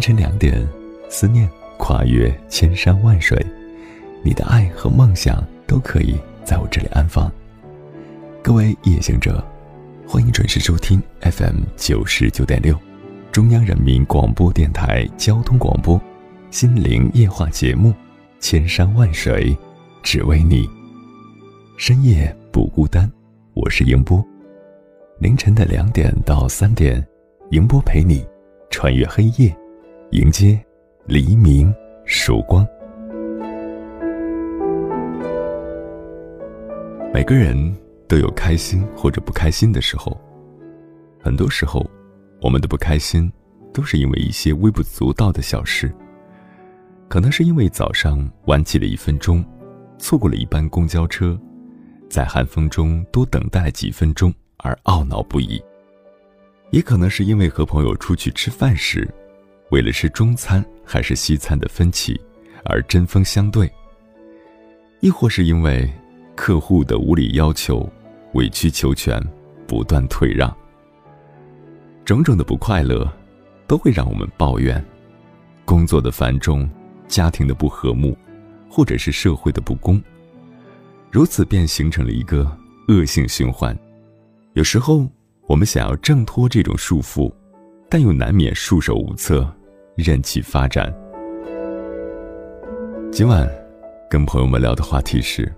凌晨两点，思念跨越千山万水，你的爱和梦想都可以在我这里安放。各位夜行者，欢迎准时收听 FM 九十九点六，中央人民广播电台交通广播《心灵夜话》节目，千山万水只为你，深夜不孤单。我是迎波，凌晨的两点到三点，迎波陪你穿越黑夜。迎接黎明曙光。每个人都有开心或者不开心的时候。很多时候，我们的不开心都是因为一些微不足道的小事。可能是因为早上晚起了一分钟，错过了一班公交车，在寒风中多等待几分钟而懊恼不已。也可能是因为和朋友出去吃饭时。为了吃中餐还是西餐的分歧而针锋相对，亦或是因为客户的无理要求，委曲求全，不断退让，种种的不快乐，都会让我们抱怨工作的繁重、家庭的不和睦，或者是社会的不公，如此便形成了一个恶性循环。有时候我们想要挣脱这种束缚，但又难免束手无策。任其发展。今晚跟朋友们聊的话题是：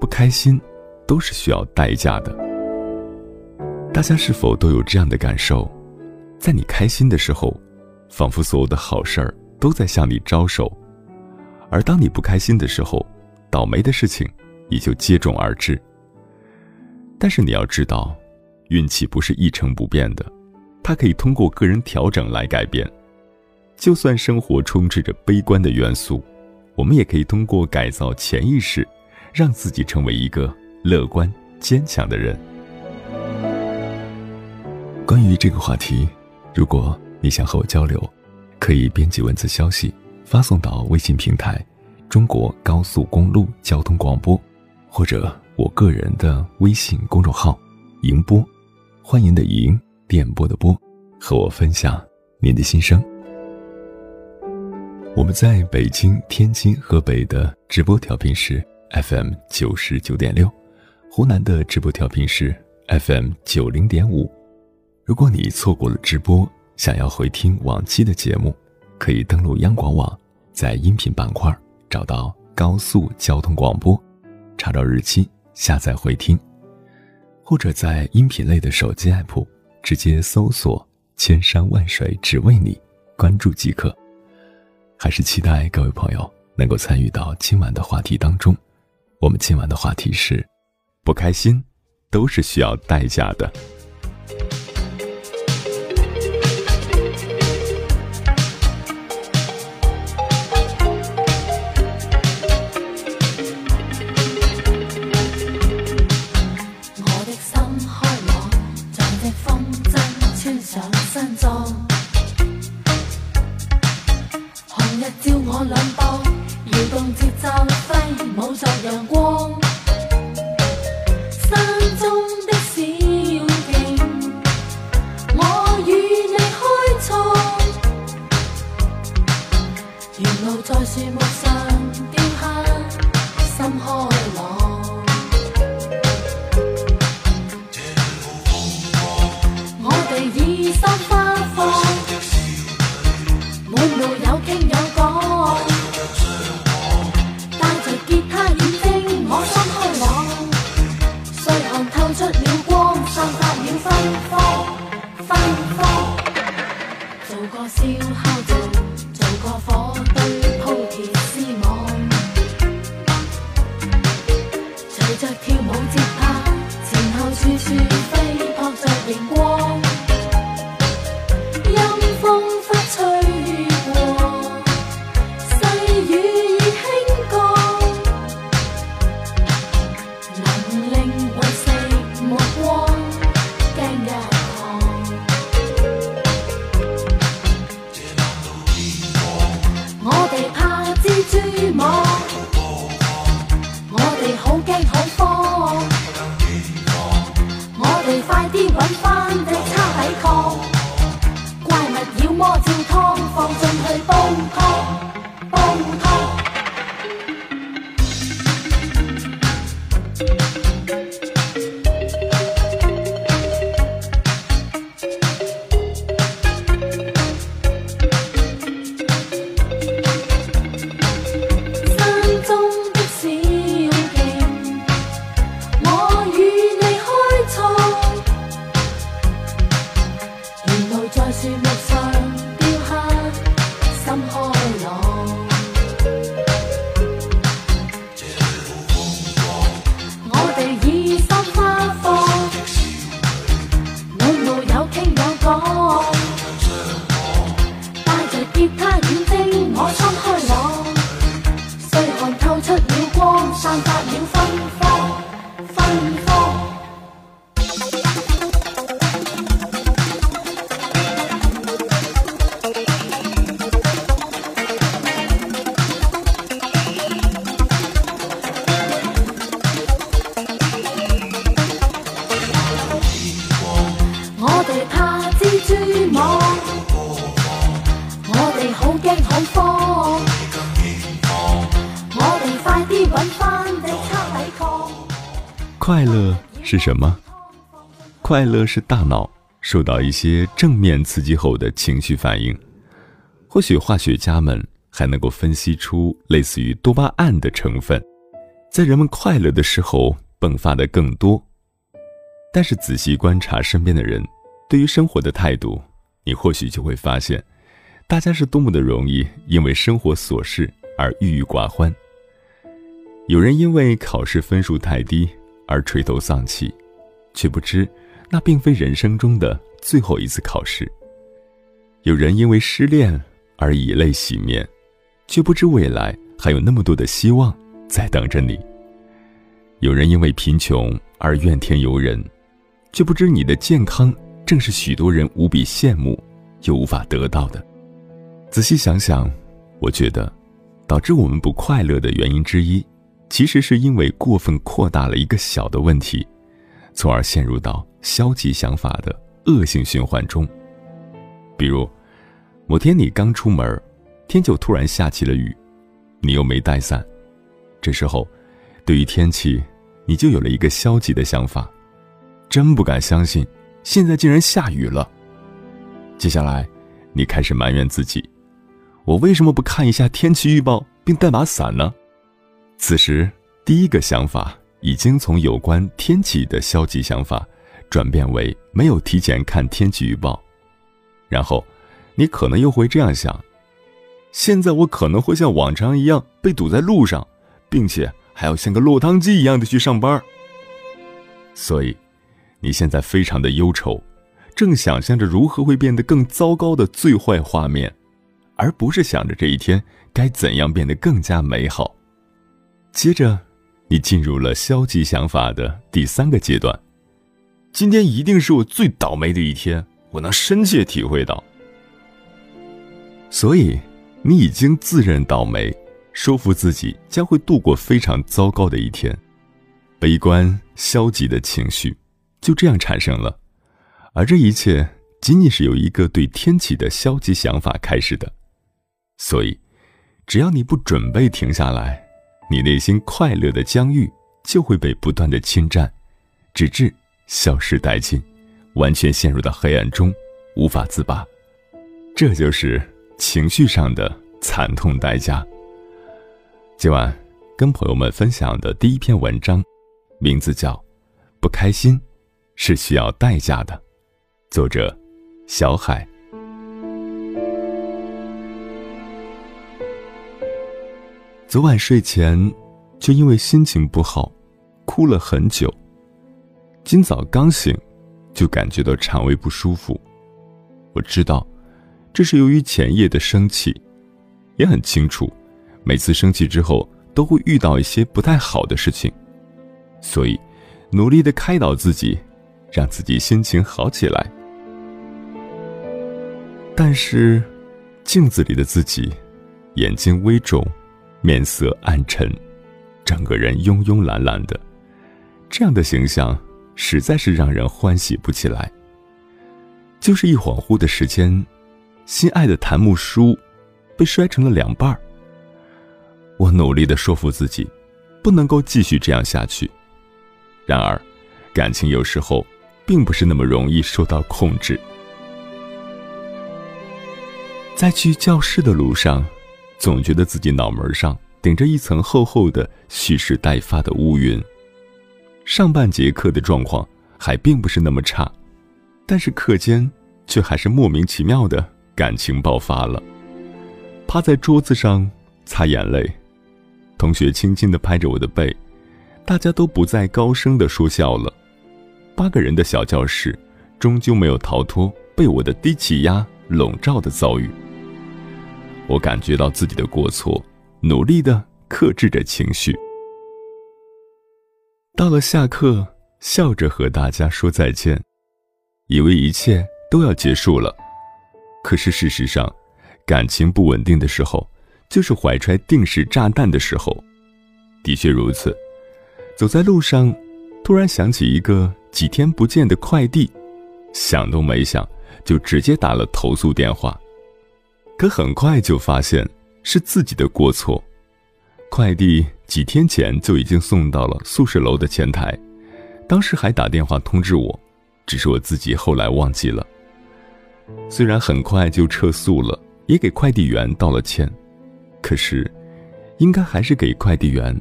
不开心都是需要代价的。大家是否都有这样的感受？在你开心的时候，仿佛所有的好事儿都在向你招手；而当你不开心的时候，倒霉的事情也就接踵而至。但是你要知道，运气不是一成不变的，它可以通过个人调整来改变。就算生活充斥着悲观的元素，我们也可以通过改造潜意识，让自己成为一个乐观坚强的人。关于这个话题，如果你想和我交流，可以编辑文字消息发送到微信平台“中国高速公路交通广播”，或者我个人的微信公众号“迎波”，欢迎的迎，电波的波，和我分享您的心声。我们在北京、天津、河北的直播调频是 FM 九十九点六，湖南的直播调频是 FM 九零点五。如果你错过了直播，想要回听往期的节目，可以登录央广网，在音频板块找到高速交通广播，查找日期下载回听，或者在音频类的手机 app 直接搜索“千山万水只为你”，关注即可。还是期待各位朋友能够参与到今晚的话题当中。我们今晚的话题是：不开心都是需要代价的。什么？快乐是大脑受到一些正面刺激后的情绪反应。或许化学家们还能够分析出类似于多巴胺的成分，在人们快乐的时候迸发的更多。但是仔细观察身边的人对于生活的态度，你或许就会发现，大家是多么的容易因为生活琐事而郁郁寡欢。有人因为考试分数太低而垂头丧气，却不知那并非人生中的最后一次考试；有人因为失恋而以泪洗面，却不知未来还有那么多的希望在等着你；有人因为贫穷而怨天尤人，却不知你的健康正是许多人无比羡慕又无法得到的。仔细想想，我觉得，导致我们不快乐的原因之一。其实是因为过分扩大了一个小的问题，从而陷入到消极想法的恶性循环中。比如，某天你刚出门，天就突然下起了雨，你又没带伞，这时候，对于天气，你就有了一个消极的想法：真不敢相信，现在竟然下雨了。接下来，你开始埋怨自己：我为什么不看一下天气预报并带把伞呢？此时，第一个想法已经从有关天气的消极想法，转变为没有提前看天气预报。然后，你可能又会这样想：现在我可能会像往常一样被堵在路上，并且还要像个落汤鸡一样的去上班。所以，你现在非常的忧愁，正想象着如何会变得更糟糕的最坏画面，而不是想着这一天该怎样变得更加美好。接着，你进入了消极想法的第三个阶段。今天一定是我最倒霉的一天，我能深切体会到。所以，你已经自认倒霉，说服自己将会度过非常糟糕的一天。悲观、消极的情绪就这样产生了，而这一切仅仅是由一个对天气的消极想法开始的。所以，只要你不准备停下来。你内心快乐的疆域就会被不断的侵占，直至消失殆尽，完全陷入到黑暗中，无法自拔。这就是情绪上的惨痛代价。今晚跟朋友们分享的第一篇文章，名字叫《不开心是需要代价的。作者：小海。昨晚睡前就因为心情不好，哭了很久。今早刚醒，就感觉到肠胃不舒服。我知道，这是由于前夜的生气，也很清楚，每次生气之后都会遇到一些不太好的事情，所以努力的开导自己，让自己心情好起来。但是，镜子里的自己，眼睛微肿，面色暗沉，整个人慵慵懒懒的，这样的形象实在是让人欢喜不起来。就是一恍惚的时间，心爱的檀木书被摔成了两半儿。我努力的说服自己，不能够继续这样下去。然而，感情有时候并不是那么容易受到控制。在去教室的路上，总觉得自己脑门上顶着一层厚厚的蓄势待发的乌云。上半节课的状况还并不是那么差。但是课间，却还是莫名其妙的感情爆发了。趴在桌子上擦眼泪，同学轻轻的拍着我的背，大家都不再高声的说笑了。八个人的小教室，终究没有逃脱被我的低气压笼罩的遭遇。我感觉到自己的过错，努力的克制着情绪。到了下课，笑着和大家说再见。以为一切都要结束了，可是事实上，感情不稳定的时候，就是怀揣定时炸弹的时候。的确如此，走在路上，突然想起一个几天不见的快递，想都没想就直接打了投诉电话。可很快就发现是自己的过错，快递几天前就已经送到了宿舍楼的前台，当时还打电话通知我。只是我自己后来忘记了。虽然很快就撤诉了，也给快递员道了歉，可是，应该还是给快递员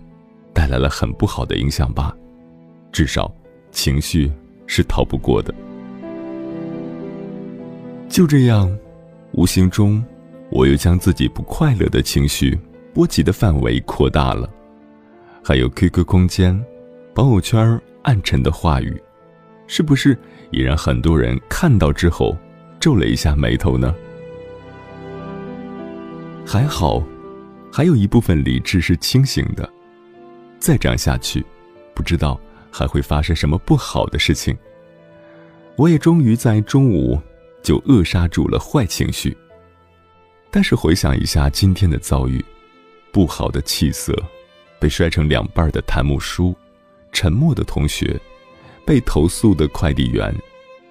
带来了很不好的影响吧。至少，情绪是逃不过的。就这样，无形中，我又将自己不快乐的情绪波及的范围扩大了。还有 QQ 空间、朋友圈暗沉的话语。是不是也让很多人看到之后皱了一下眉头呢？还好，还有一部分理智是清醒的。再这样下去，不知道还会发生什么不好的事情。我也终于在中午就扼杀住了坏情绪。但是回想一下今天的遭遇，不好的气色，被摔成两半的檀木书，沉默的同学。被投诉的快递员，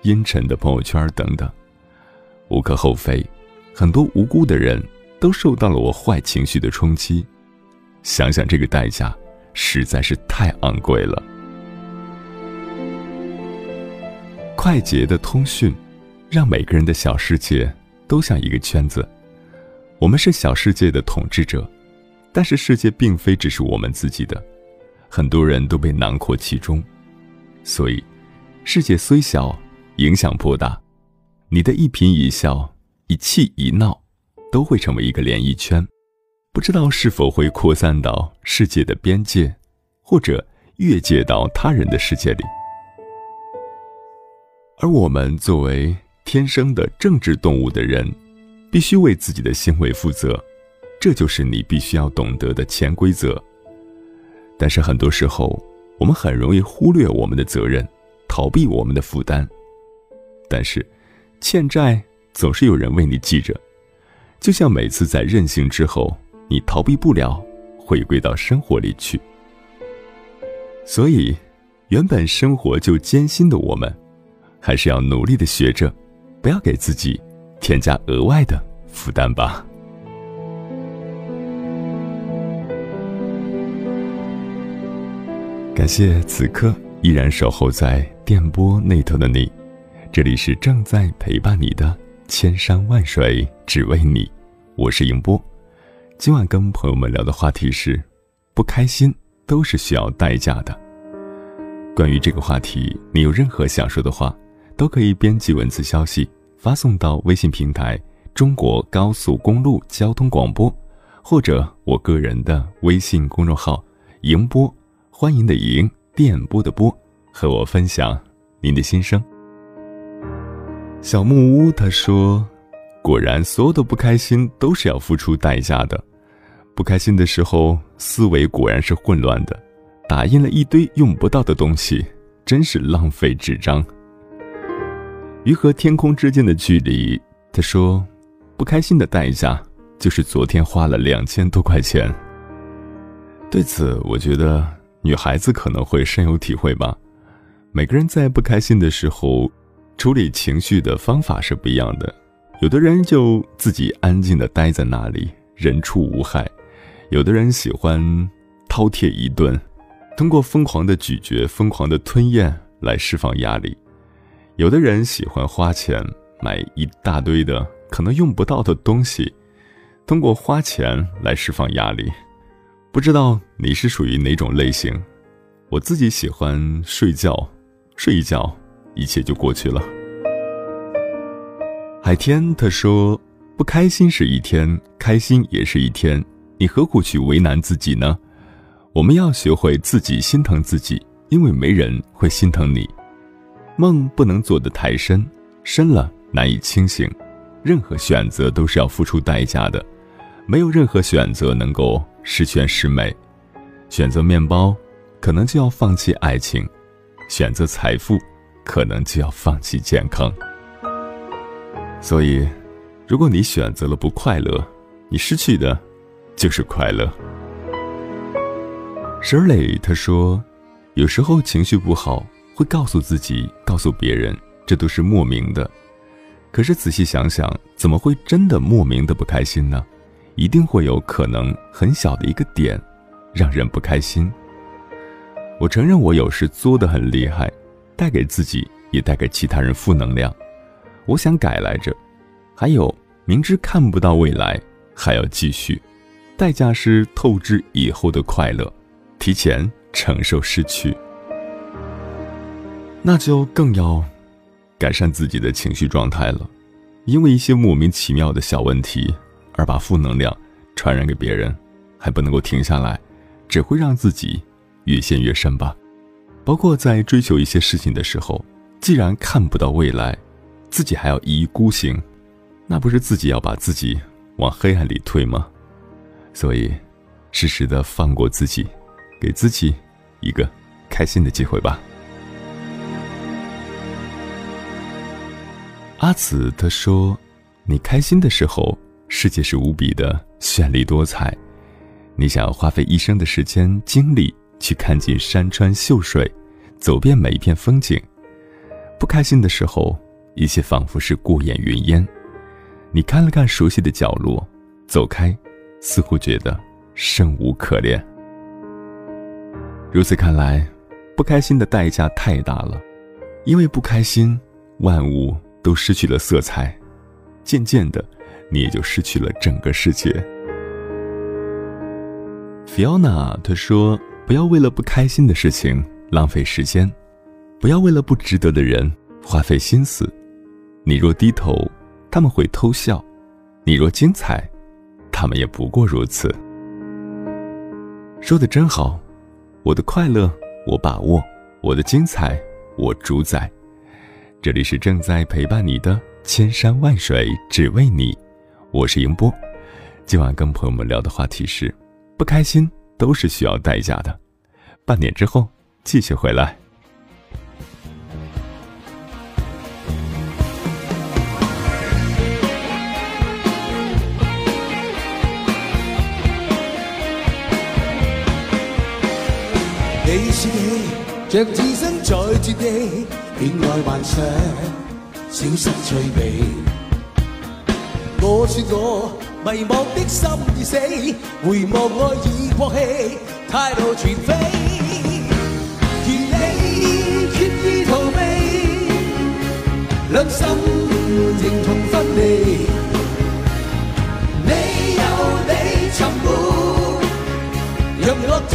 阴沉的朋友圈等等，无可厚非，很多无辜的人都受到了我坏情绪的冲击。想想这个代价，实在是太昂贵了。快捷的通讯，让每个人的小世界都像一个圈子。我们是小世界的统治者，但是世界并非只是我们自己的，很多人都被囊括其中。所以，世界虽小，影响颇大。你的一颦一笑、一气一闹，都会成为一个涟漪圈，不知道是否会扩散到世界的边界，或者越界到他人的世界里。而我们作为天生的政治动物的人，必须为自己的行为负责，这就是你必须要懂得的潜规则。但是很多时候，我们很容易忽略我们的责任，逃避我们的负担。但是，欠债总是有人为你记着，就像每次在任性之后，你逃避不了，回归到生活里去。所以，原本生活就艰辛的我们，还是要努力的学着，不要给自己添加额外的负担吧。感谢此刻依然守候在电波那头的你，这里是正在陪伴你的千山万水只为你，我是迎波。今晚跟朋友们聊的话题是：不开心都是需要代价的。关于这个话题，你有任何想说的话，都可以编辑文字消息发送到微信平台“中国高速公路交通广播”，或者我个人的微信公众号“迎波”，欢迎的迎，电波的波，和我分享您的心声。小木屋他说：“果然，所有的不开心都是要付出代价的。不开心的时候，思维果然是混乱的，打印了一堆用不到的东西，真是浪费纸张。”鱼和天空之间的距离，他说：“不开心的代价就是昨天花了两千多块钱。”对此，我觉得女孩子可能会深有体会吧。每个人在不开心的时候。处理情绪的方法是不一样的，有的人就自己安静的待在那里，人畜无害；有的人喜欢饕餮一顿，通过疯狂的咀嚼、疯狂的吞咽来释放压力；有的人喜欢花钱买一大堆的可能用不到的东西，通过花钱来释放压力。不知道你是属于哪种类型？我自己喜欢睡觉，睡一觉。一切就过去了。海天他说：“不开心是一天，开心也是一天，你何苦去为难自己呢？我们要学会自己心疼自己，因为没人会心疼你。梦不能做得太深，深了难以清醒。任何选择都是要付出代价的，没有任何选择能够十全十美。选择面包，可能就要放弃爱情；选择财富。”可能就要放弃健康，所以，如果你选择了不快乐，你失去的，就是快乐。Shirley 他说，有时候情绪不好，会告诉自己，告诉别人，这都是莫名的。可是仔细想想，怎么会真的莫名的不开心呢？一定会有可能很小的一个点，让人不开心。我承认，我有时作的很厉害。带给自己，也带给其他人负能量。我想改来着，还有明知看不到未来，还要继续，代价是透支以后的快乐，提前承受失去。那就更要改善自己的情绪状态了，因为一些莫名其妙的小问题而把负能量传染给别人，还不能够停下来，只会让自己越陷越深吧。包括在追求一些事情的时候，既然看不到未来，自己还要一意孤行，那不是自己要把自己往黑暗里推吗？所以，适时的放过自己，给自己一个开心的机会吧。阿紫他说：“你开心的时候，世界是无比的绚丽多彩，你想要花费一生的时间精力。”去看尽山川秀水，走遍每一片风景。不开心的时候，一切仿佛是过眼云烟。你看了看熟悉的角落，走开，似乎觉得生无可恋。如此看来，不开心的代价太大了，因为不开心，万物都失去了色彩，渐渐的，你也就失去了整个世界。Fiona，他说。不要为了不开心的事情浪费时间，不要为了不值得的人花费心思。你若低头，他们会偷笑；你若精彩，他们也不过如此。说的真好，我的快乐我把握，我的精彩我主宰。这里是正在陪伴你的千山万水只为你，我是迎波。今晚跟朋友们聊的话题是不开心。都是需要代价的。半点之后继续回来。你是你，着置身在绝地，恋爱幻想，消失趣味。我说我。迷惘的心已死，回望爱已过气，态度全非。而你决意逃避，两心形同分离。你有你沉闷，让我痛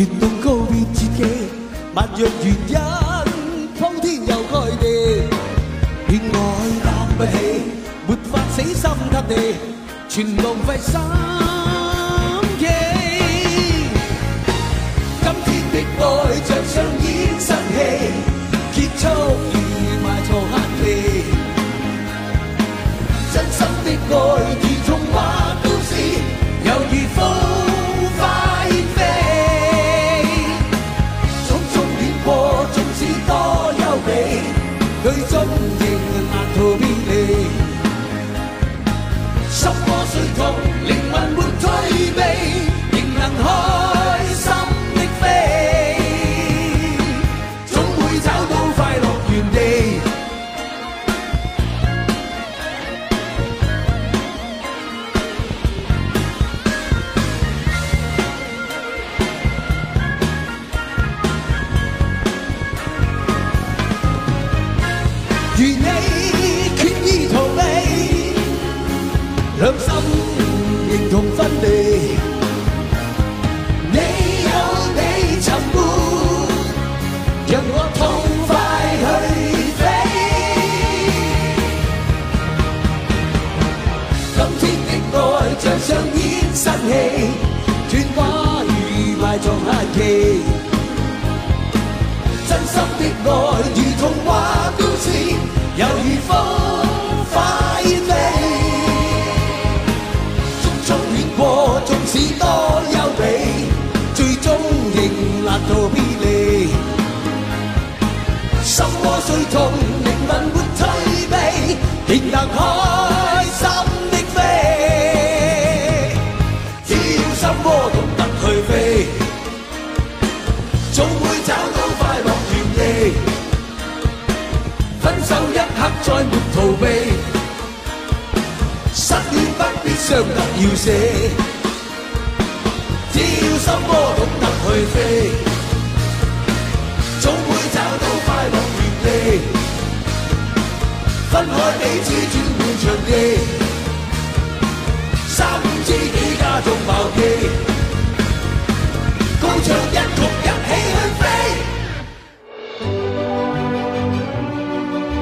願弄告別節期，萬樣原因，鋪天又蓋地，戀愛擔不起，沒法死心塌地，全浪費心再没逃避，失恋不必傷得要死。只要心窩懂得去飞，总会找到快乐原地。分开彼此轉換場地，三五知己加種矛技。高唱一曲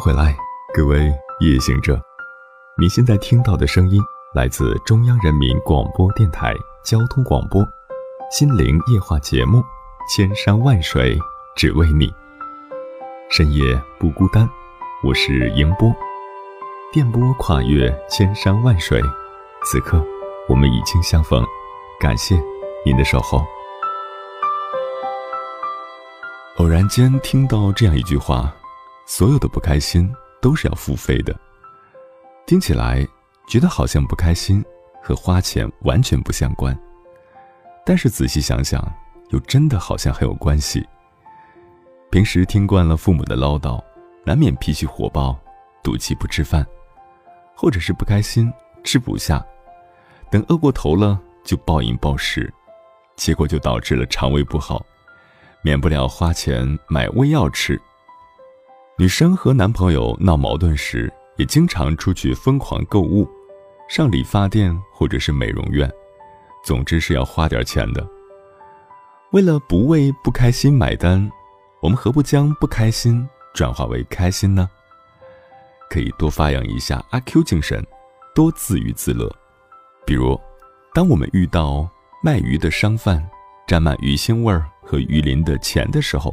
回来，各位夜行者。您现在听到的声音来自中央人民广播电台交通广播《心灵夜话》节目《千山万水只为你》，深夜不孤单。我是迎波，电波跨越千山万水，此刻我们已经相逢，感谢您的守候。偶然间听到这样一句话。所有的不开心都是要付费的，听起来觉得好像不开心和花钱完全不相关，但是仔细想想，又真的好像很有关系。平时听惯了父母的唠叨，难免脾气火爆，赌气不吃饭，或者是不开心吃不下，等饿过头了就暴饮暴食，结果就导致了肠胃不好，免不了花钱买胃药吃。女生和男朋友闹矛盾时，也经常出去疯狂购物，上理发店或者是美容院，总之是要花点钱的。为了不为不开心买单，我们何不将不开心转化为开心呢？可以多发扬一下阿 Q 精神，多自娱自乐。比如，当我们遇到卖鱼的商贩，沾满鱼腥味儿和鱼鳞的钱的时候，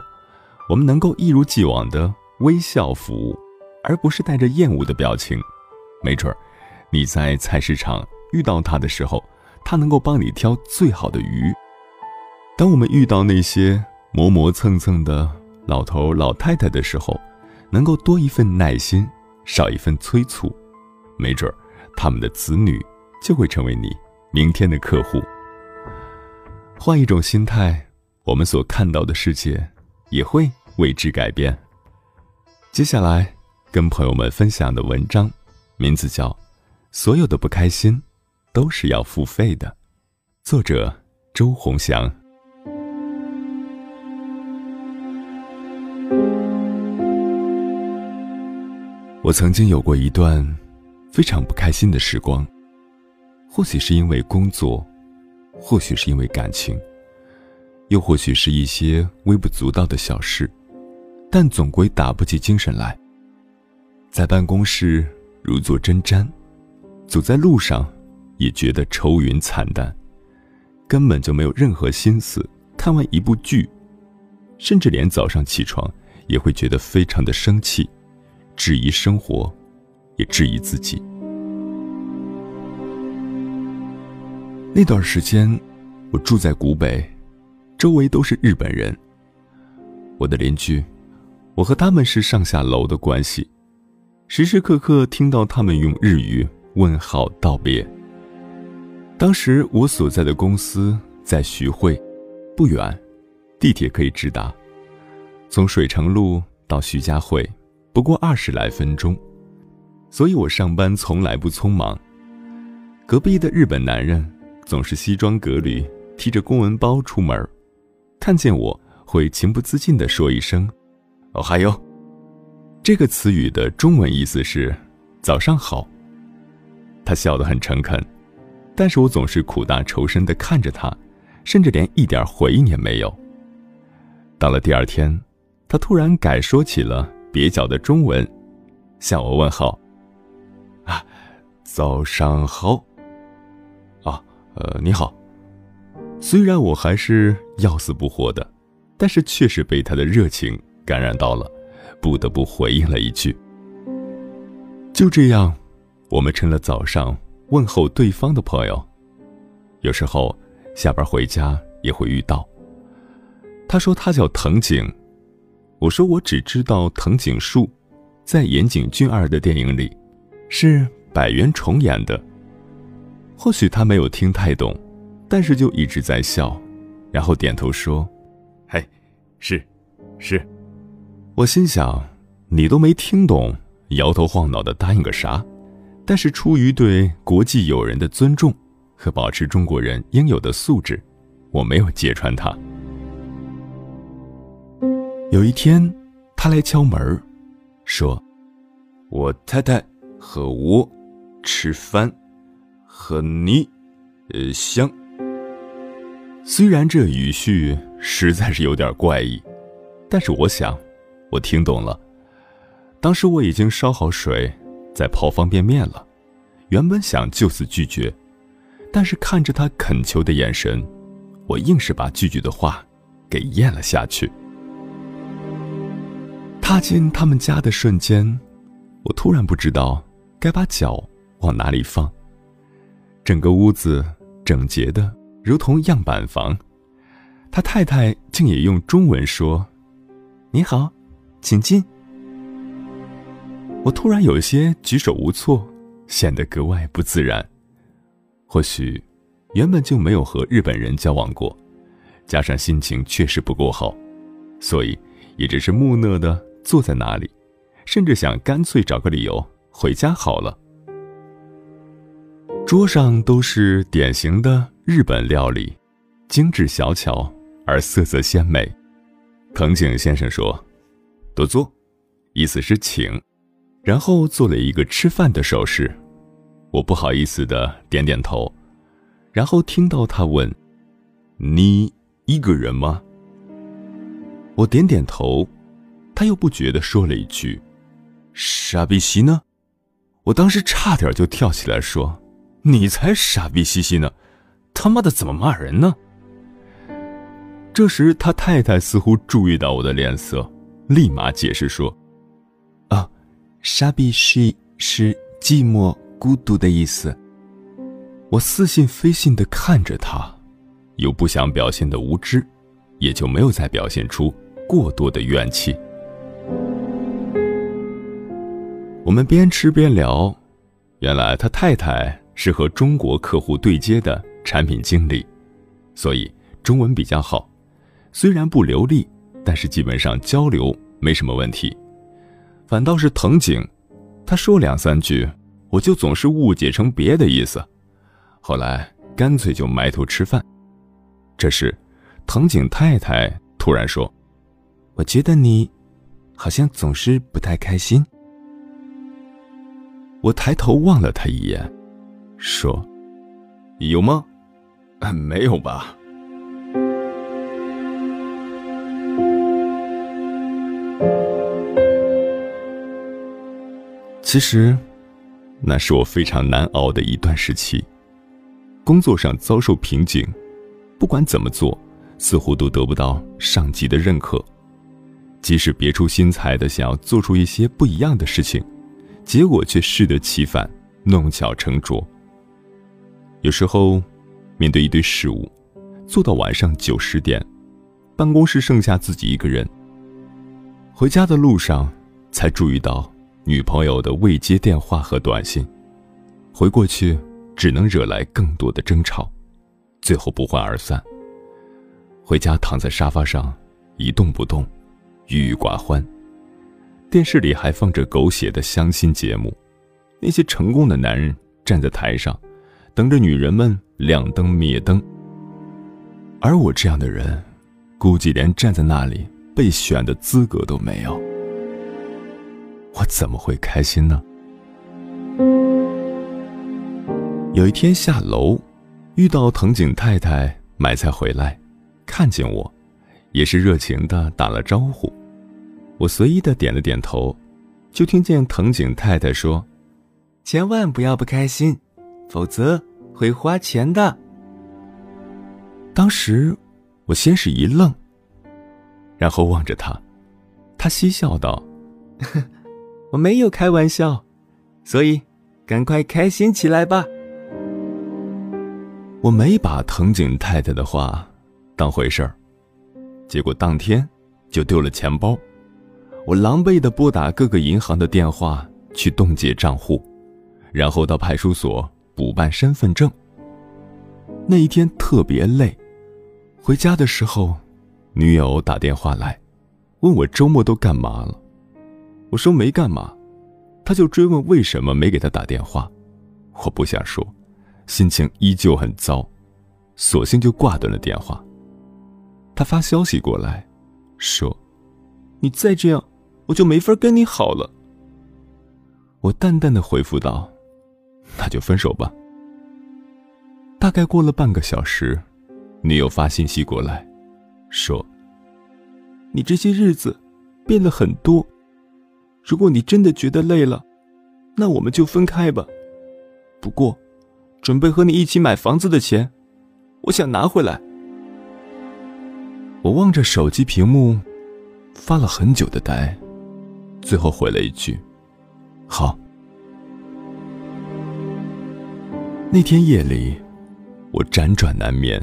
我们能够一如既往的。微笑服务，而不是带着厌恶的表情。没准儿，你在菜市场遇到他的时候，他能够帮你挑最好的鱼。当我们遇到那些磨磨蹭蹭的老头老太太的时候，能够多一份耐心，少一份催促，没准儿他们的子女就会成为你明天的客户。换一种心态，我们所看到的世界也会为之改变。接下来，跟朋友们分享的文章，名字叫《所有的不开心都是要付费的》，作者周鸿祥。我曾经有过一段非常不开心的时光，或许是因为工作，或许是因为感情，又或许是一些微不足道的小事，但总归打不起精神来。在办公室如坐针毡，走在路上也觉得愁云惨淡，根本就没有任何心思看完一部剧，甚至连早上起床也会觉得非常的生气。质疑生活，也质疑自己。那段时间，我住在古北，周围都是日本人。我的邻居，我和他们是上下楼的关系，时时刻刻听到他们用日语问好道别。当时我所在的公司在徐汇，不远，地铁可以直达，从水城路到徐家汇。不过二十来分钟，所以我上班从来不匆忙。隔壁的日本男人总是西装革履，提着公文包出门，看见我会情不自禁地说一声“哦嗨哟”。这个词语的中文意思是“早上好”。他笑得很诚恳，但是我总是苦大仇深地看着他，甚至连一点回应也没有。到了第二天，他突然改说起了。蹩脚的中文，向我问好。啊，早上好。啊，呃，你好。虽然我还是要死不活的，但是确实被他的热情感染到了，不得不回应了一句。就这样，我们成了早上问候对方的朋友。有时候下班回家也会遇到。他说他叫藤井。我说我只知道藤井树，在岩井俊二的电影里，是百元重演的。或许他没有听太懂，但是就一直在笑，然后点头说：“嘿，是，是。”我心想，你都没听懂，摇头晃脑的答应个啥？但是出于对国际友人的尊重和保持中国人应有的素质，我没有揭穿他。有一天，他来敲门，说：“我太太和我吃饭，和你，呃，香。”虽然这语序实在是有点怪异，但是我想，我听懂了。当时我已经烧好水，在泡方便面了，原本想就此拒绝，但是看着他恳求的眼神，我硬是把拒绝的话给咽了下去。踏进他们家的瞬间，我突然不知道该把脚往哪里放。整个屋子整洁的如同样板房，他太太竟也用中文说：“你好，请进。”我突然有些举手无措，显得格外不自然。或许原本就没有和日本人交往过，加上心情确实不够好，所以也只是木讷的。坐在那里，甚至想干脆找个理由回家好了。桌上都是典型的日本料理，精致小巧而色泽鲜美。藤井先生说：“多坐。”意思是请，然后做了一个吃饭的手势。我不好意思的点点头，然后听到他问：“你一个人吗？”我点点头。他又不觉得说了一句：“傻逼西呢？”我当时差点就跳起来说：“你才傻逼兮兮呢！他妈的怎么骂人呢？”这时他太太似乎注意到我的脸色，立马解释说：“啊，傻逼兮是寂寞孤独的意思。”我似信非信的看着他，又不想表现的无知，也就没有再表现出过多的怨气。我们边吃边聊，原来他太太是和中国客户对接的产品经理，所以中文比较好。虽然不流利，但是基本上交流没什么问题。反倒是藤井，他说两三句，我就总是误解成别的意思。后来干脆就埋头吃饭。这时，藤井太太突然说：“我觉得你，好像总是不太开心。”我抬头望了他一眼，说：“有吗？没有吧。”其实，那是我非常难熬的一段时期。工作上遭受瓶颈，不管怎么做，似乎都得不到上级的认可。即使别出心裁的想要做出一些不一样的事情，结果却适得其反，弄巧成拙。有时候，面对一堆事务，做到晚上九十点，办公室剩下自己一个人。回家的路上，才注意到女朋友的未接电话和短信，回过去。只能惹来更多的争吵，最后不欢而散。回家躺在沙发上一动不动，郁郁寡欢。电视里还放着狗血的相亲节目，那些成功的男人站在台上，等着女人们亮灯灭灯。而我这样的人，估计连站在那里被选的资格都没有。我怎么会开心呢？有一天下楼，遇到藤井太太买菜回来，看见我，也是热情的打了招呼。我随意的点了点头，就听见藤井太太说：“千万不要不开心，否则会花钱的。”当时我先是一愣，然后望着他，他嬉笑道：“呵我没有开玩笑，所以赶快开心起来吧。”我没把藤井太太的话当回事儿，结果当天就丢了钱包。我狼狈的拨打各个银行的电话去冻结账户，然后到派出所补办身份证。那一天特别累，回家的时候，女友打电话来，问我周末都干嘛了。我说没干嘛，他就追问为什么没给他打电话。我不想说。心情依旧很糟，索性就挂断了电话。他发消息过来，说：“你再这样，我就没法跟你好了。”我淡淡的回复道：“那就分手吧。”大概过了半个小时，女友发信息过来，说：“你这些日子变了很多，如果你真的觉得累了，那我们就分开吧。不过。”准备和你一起买房子的钱，我想拿回来。我望着手机屏幕，发了很久的呆，最后回了一句：“好。”那天夜里，我辗转难眠。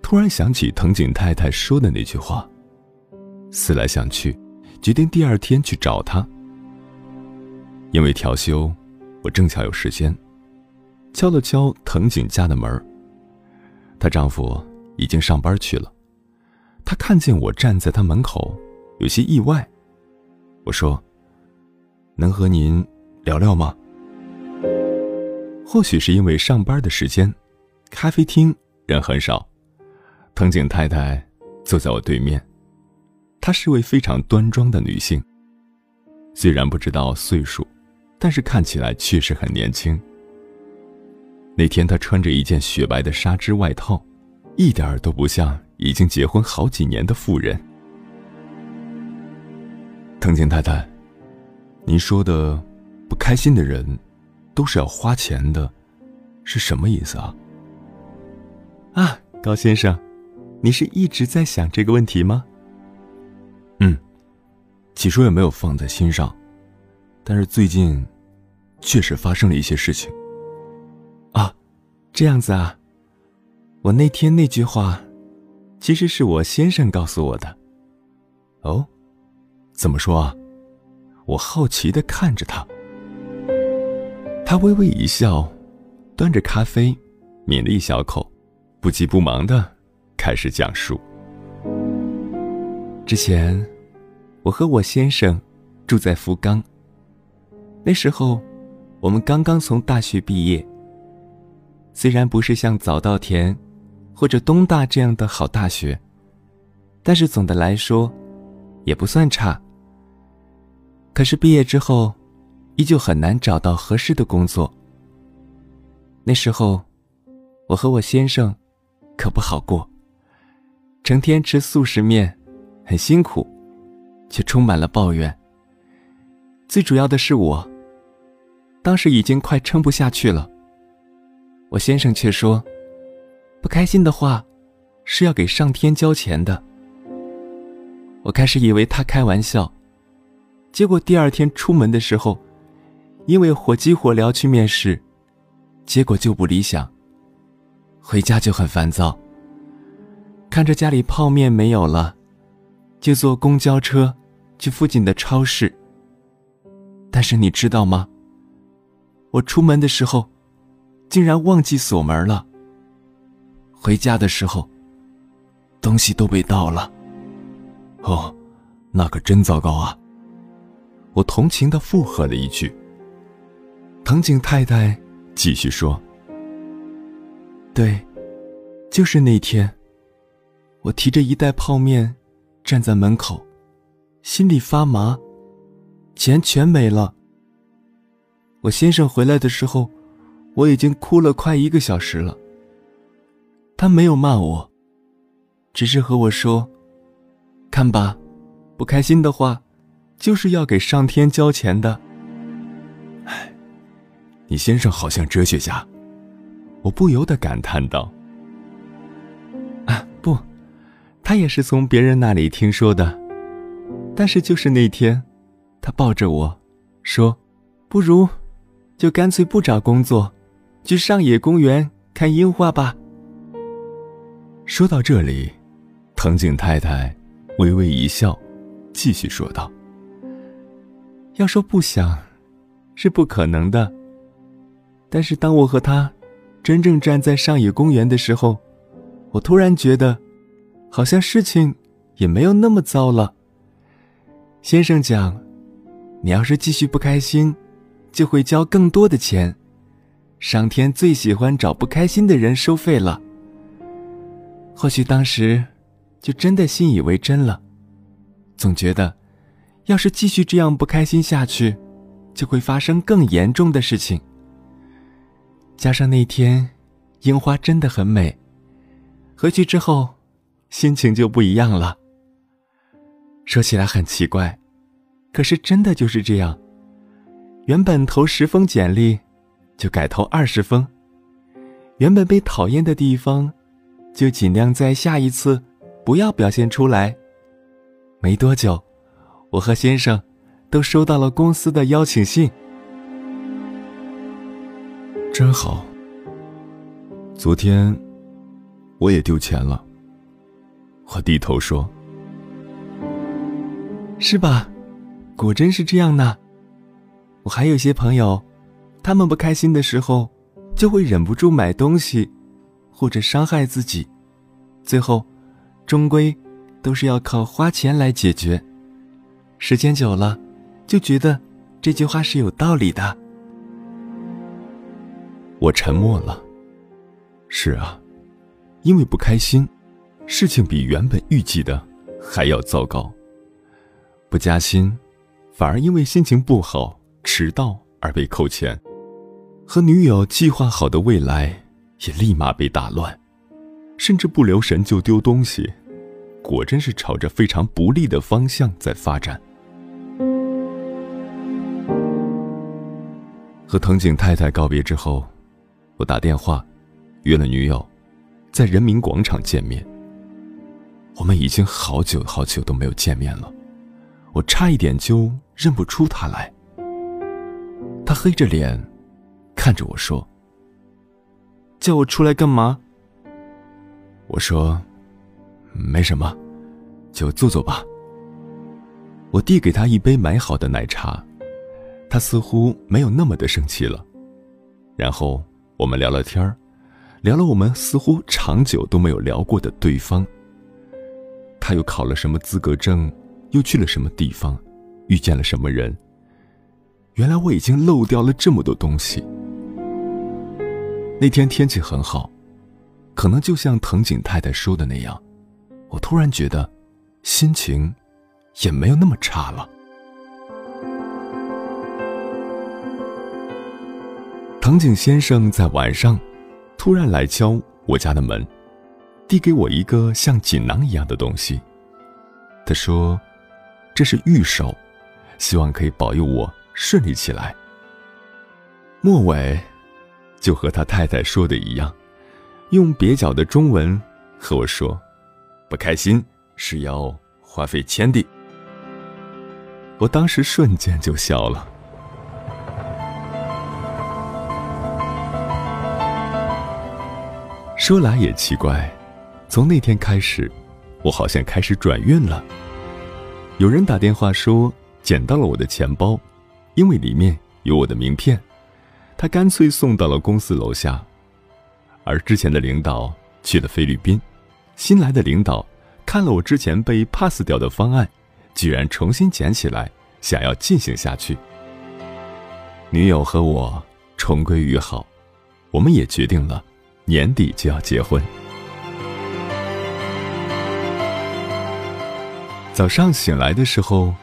突然想起藤井太太说的那句话，思来想去，决定第二天去找她。因为调休，我正巧有时间。敲了敲藤井家的门她丈夫已经上班去了。她看见我站在她门口，有些意外。我说：“能和您聊聊吗？”或许是因为上班的时间，咖啡厅人很少。藤井太太坐在我对面，她是位非常端庄的女性。虽然不知道岁数，但是看起来确实很年轻。那天，她穿着一件雪白的纱织外套，一点儿都不像已经结婚好几年的妇人。藤井太太，您说的不开心的人都是要花钱的，是什么意思啊？啊，高先生，你是一直在想这个问题吗？起初也没有放在心上，但是最近确实发生了一些事情。啊这样子啊，我那天那句话，其实是我先生告诉我的。哦，怎么说啊？我好奇的看着他。他微微一笑，端着咖啡，抿了一小口，不急不忙的开始讲述。之前，我和我先生住在福冈。那时候，我们刚刚从大学毕业。虽然不是像早稻田或者东大这样的好大学，但是总的来说，也不算差。可是毕业之后，依旧很难找到合适的工作。那时候，我和我先生可不好过，成天吃速食面，很辛苦，却充满了抱怨。最主要的是我，当时已经快撑不下去了。我先生却说：“不开心的话，是要给上天交钱的。”我开始以为他开玩笑。结果第二天出门的时候，因为火急火燎去面试，结果就不理想。回家就很烦躁。看着家里泡面没有了，就坐公交车去附近的超市。但是你知道吗？我出门的时候，竟然忘记锁门了。回家的时候，东西都被盗了。哦，那可真糟糕啊！我同情的附和了一句。藤井太太继续说：“对，就是那天，我提着一袋泡面，站在门口，心里发麻，钱全没了。我先生回来的时候，我已经哭了快一个小时了。他没有骂我，只是和我说：‘看吧，不开心的话。’”就是要给上天交钱的。哎，你先生好像哲学家，我不由得感叹道。啊，不，他也是从别人那里听说的。但是就是那天，他抱着我说：“不如，就干脆不找工作，去上野公园看樱花吧。”说到这里，藤井太太微微一笑，继续说道。要说不想，是不可能的。但是当我和他真正站在上野公园的时候，我突然觉得，好像事情也没有那么糟了。先生讲，你要是继续不开心，就会交更多的钱。上天最喜欢找不开心的人收费了。或许当时就真的信以为真了，总觉得。要是继续这样不开心下去，就会发生更严重的事情。加上那天，樱花真的很美，回去之后，心情就不一样了。说起来很奇怪，可是真的就是这样。原本投十封简历，就改投二十封；原本被讨厌的地方，就尽量在下一次不要表现出来。没多久。我和先生都收到了公司的邀请信，真好。昨天我也丢钱了。我低头说：“是吧？果真是这样呢。我还有些朋友，他们不开心的时候，就会忍不住买东西，或者伤害自己，最后，终归都是要靠花钱来解决。”时间久了，就觉得这句话是有道理的。我沉默了。是啊，因为不开心，事情比原本预计的还要糟糕。不加薪，反而因为心情不好迟到而被扣钱，和女友计划好的未来也立马被打乱，甚至不留神就丢东西，果真是朝着非常不利的方向在发展。和藤井太太告别之后，我打电话约了女友，在人民广场见面。我们已经好久好久都没有见面了，我差一点就认不出他来。他黑着脸看着我说：“叫我出来干嘛？”我说：“没什么，就坐坐吧。”我递给他一杯买好的奶茶。他似乎没有那么的生气了，然后我们聊了天儿，聊了我们似乎长久都没有聊过的对方。他又考了什么资格证，又去了什么地方，遇见了什么人。原来我已经漏掉了这么多东西。那天天气很好，可能就像藤井太太说的那样，我突然觉得心情也没有那么差了。藤井先生在晚上突然来敲我家的门，递给我一个像锦囊一样的东西。他说：“这是玉手，希望可以保佑我顺利起来。”末尾就和他太太说的一样，用蹩脚的中文和我说：“不开心是要花费钱的。”我当时瞬间就笑了。说来也奇怪，从那天开始，我好像开始转运了。有人打电话说捡到了我的钱包，因为里面有我的名片，他干脆送到了公司楼下。而之前的领导去了菲律宾，新来的领导看了我之前被 pass 掉的方案，居然重新捡起来，想要进行下去。女友和我重归于好，我们也决定了。年底就要结婚。早上醒来的时候，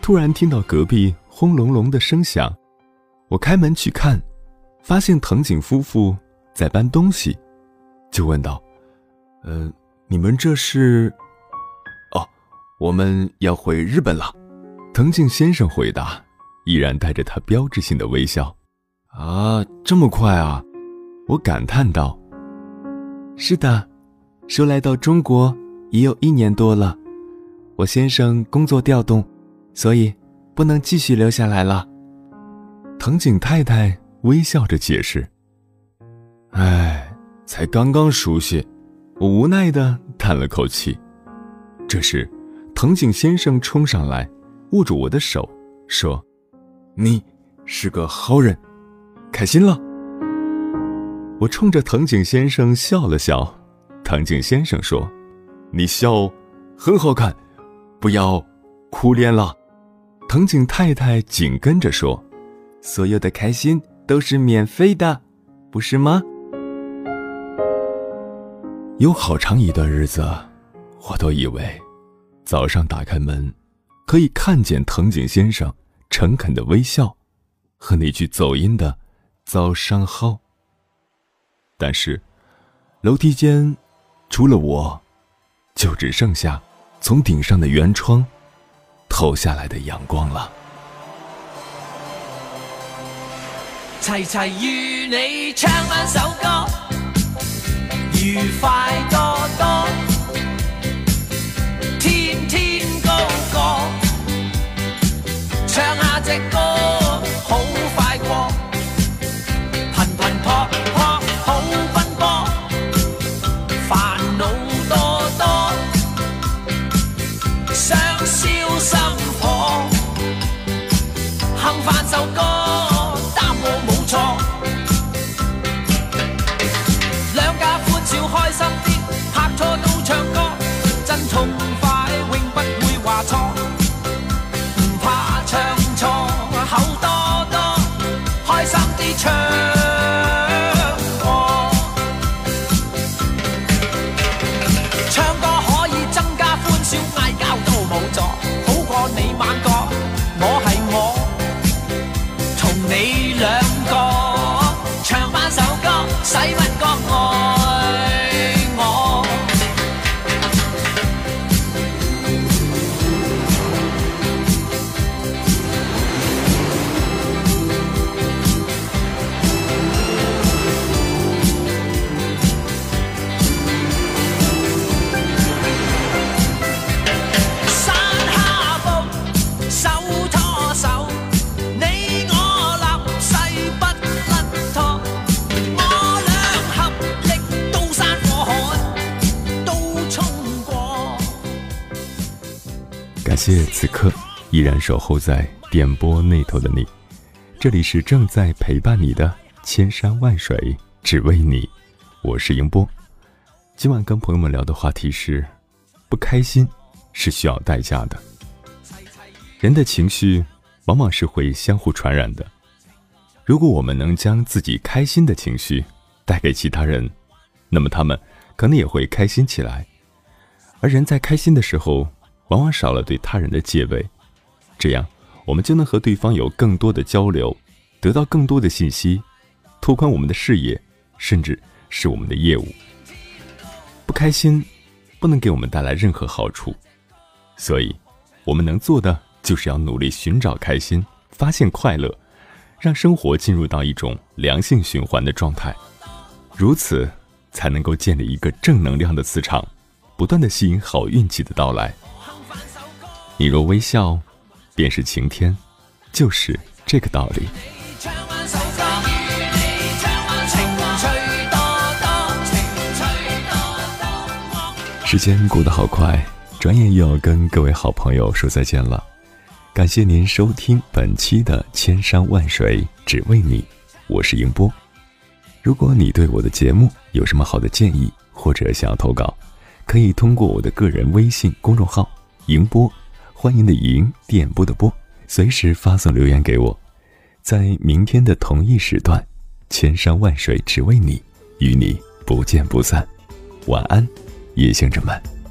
突然听到隔壁轰隆隆的声响，我开门去看，发现藤井夫妇在搬东西，就问道：“呃，你们这是？”“哦，我们要回日本了。”藤井先生回答，依然带着他标志性的微笑。“啊，这么快啊！”我感叹道。是的，说来到中国也有一年多了，我先生工作调动，所以不能继续留下来了。藤井太太微笑着解释：“哎，才刚刚熟悉。”我无奈的叹了口气。这时，藤井先生冲上来，握住我的手，说：“你是个好人，开心了。”我冲着藤井先生笑了笑，藤井先生说：“你笑，很好看，不要哭脸了。”藤井太太紧跟着说：“所有的开心都是免费的，不是吗？”有好长一段日子，我都以为，早上打开门，可以看见藤井先生诚恳的微笑，和那句走音的“早上好”。但是，楼梯间除了我，就只剩下从顶上的圆窗透下来的阳光了。齐齐与你唱翻首歌，愉快多多，天天高歌，唱下只歌，哼翻此刻依然守候在点播那头的你，这里是正在陪伴你的千山万水只为你，我是迎波。今晚跟朋友们聊的话题是：不开心是需要代价的。人的情绪往往是会相互传染的。如果我们能将自己开心的情绪带给其他人，那么他们可能也会开心起来。而人在开心的时候，往往少了对他人的戒备，这样我们就能和对方有更多的交流，得到更多的信息。拓宽我们的视野，甚至是我们的业务。不开心，不能给我们带来任何好处，所以，我们能做的就是要努力寻找开心，发现快乐，让生活进入到一种良性循环的状态。如此，才能够建立一个正能量的磁场，不断的吸引好运气的到来。你若微笑，便是晴天，就是这个道理。时间过得好快，转眼又要跟各位好朋友说再见了。感谢您收听本期的《千山万水只为你》，我是迎波。如果你对我的节目有什么好的建议，或者想要投稿，可以通过我的个人微信公众号“迎波”，欢迎的迎，电波的波，随时发送留言给我。在明天的同一时段，《千山万水只为你》，与你不见不散。晚安。夜行者们。